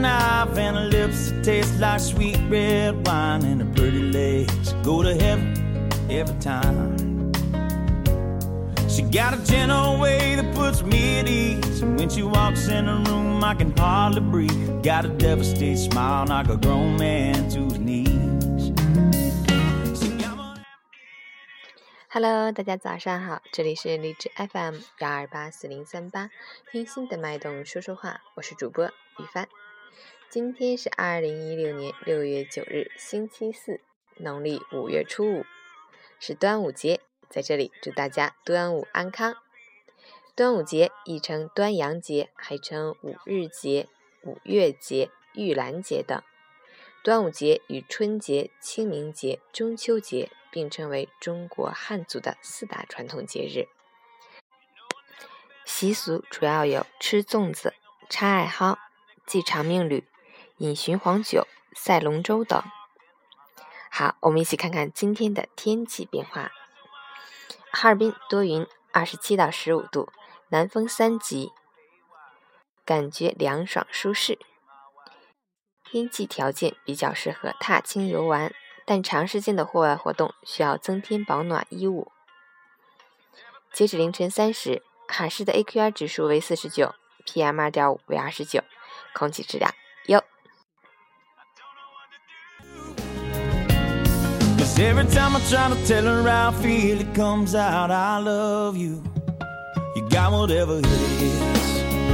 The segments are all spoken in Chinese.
knife and her lips that taste like sweet red wine and her pretty legs go to heaven every time. She got a gentle way that puts me at ease. And when she walks in the room, I can hardly breathe. Got a devastating smile, knock a grown man to his knees. Hello，大家早上好，这里是荔枝 FM 幺二八四零三八，听心的脉动说说话，我是主播雨帆。 今天是二零一六年六月九日，星期四，农历五月初五，是端午节。在这里祝大家端午安康。端午节亦称端阳节，还称五日节、五月节、玉兰节等。端午节与春节、清明节、中秋节并称为中国汉族的四大传统节日。习俗主要有吃粽子、插艾蒿、系长命缕、饮雄黄酒、赛龙舟等。好，我们一起看看今天的天气变化。哈尔滨多云，二十七到十五度，南风三级，感觉凉爽舒适。天气条件比较适合踏青游玩，但长时间的户外活动需要增添保暖衣物。截止凌晨三时，哈市的 AQI 指数为四十九，PM 二点五为二十九，空气质量 Cause every time I try to tell her how I feel, it comes out, I love you. You got whatever it is.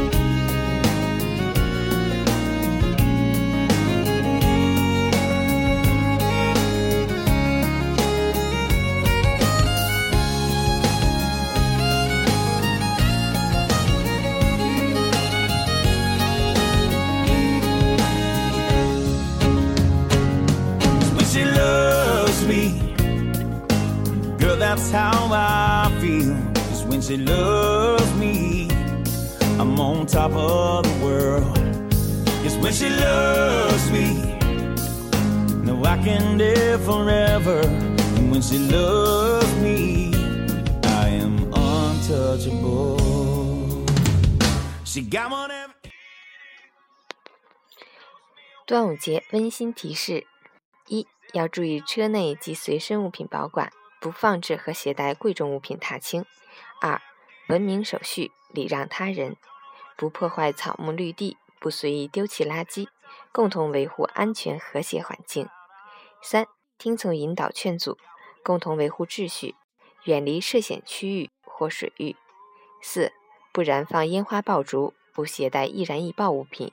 That's how I feel. Cause when she loves me, I'm on top of the world. is when she loves me, no, I can live forever. And when she loves me, I am untouchable. She got one. 端午节温馨提示：一要注意车内及随身物品保管，不放置和携带贵重物品踏青；二文明守序，礼让他人，不破坏草木绿地，不随意丢弃垃圾，共同维护安全和谐环境；三听从引导劝阻，共同维护秩序，远离涉险区域或水域；四不燃放烟花爆竹，不携带易燃易爆物品。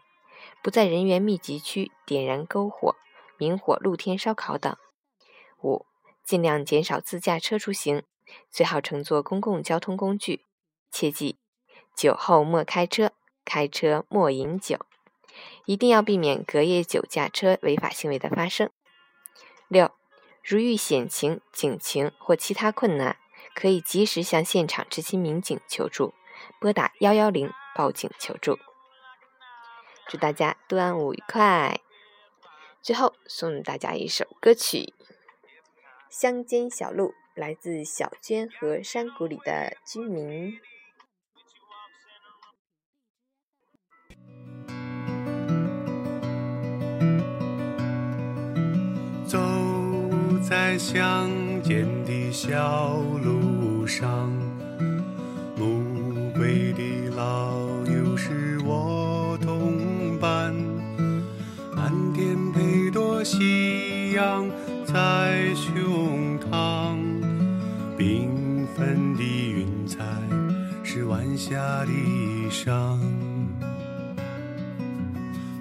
不在人员密集区点燃篝火、明火露天烧烤等。五、尽量减少自驾车出行，最好乘坐公共交通工具。切记，酒后莫开车，开车莫饮酒。一定要避免隔夜酒驾车违法行为的发生。六、如遇险情、警情或其他困难，可以及时向现场执勤民警求助，拨打幺幺零报警求助。祝大家端午愉快！最后送大家一首歌曲《乡间小路》，来自小娟和山谷里的居民。走在乡间的小路上，暮归的老友是我同伴，蓝天配朵夕阳在胸膛，缤纷的云彩是晚霞的衣裳。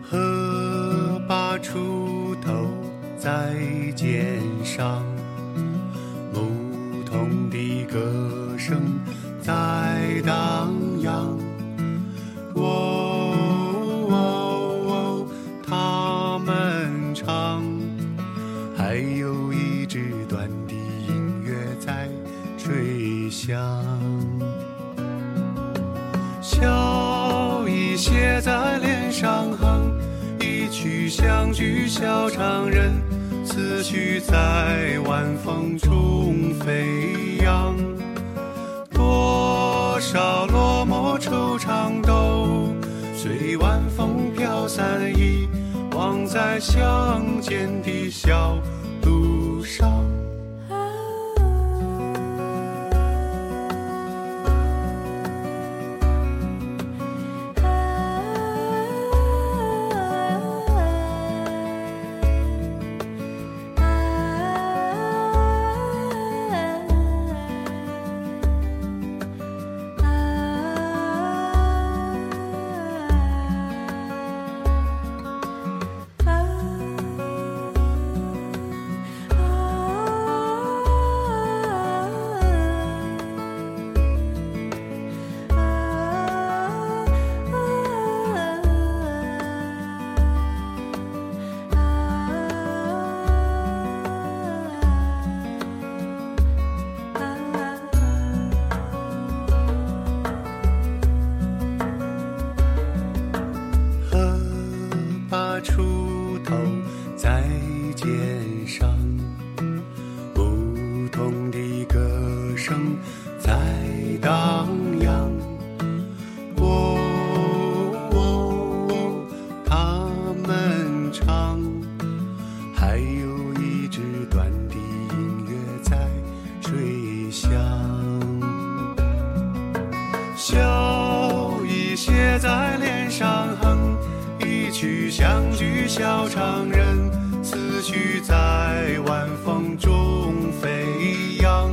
荷把锄头在肩上，还有一支短笛音乐在吹响。笑意写在脸上哼，一曲相聚笑唱人，思绪在晚风中飞扬。多少落寞惆怅都随晚风飘散遗忘在乡间的小在脸上，哼一曲乡居小唱人，此曲在晚风中飞扬。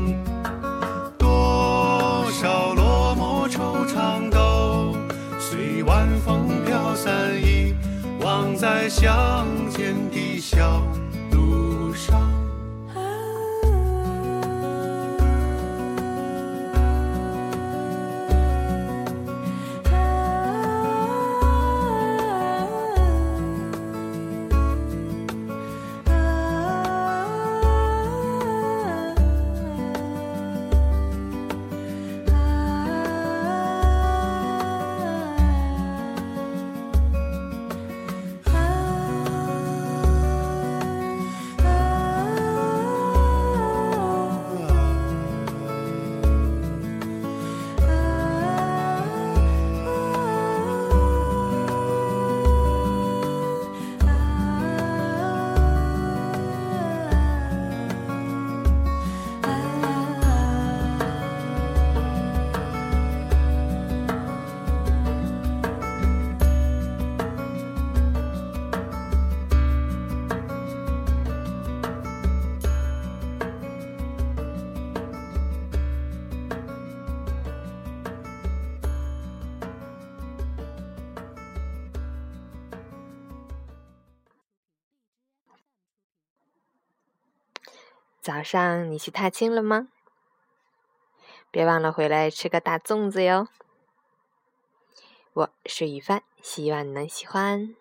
多少落寞惆怅都随晚风飘散，遗忘在乡间的小路上。早上你去踏青了吗？别忘了回来吃个大粽子哟。我是雨帆，希望你能喜欢。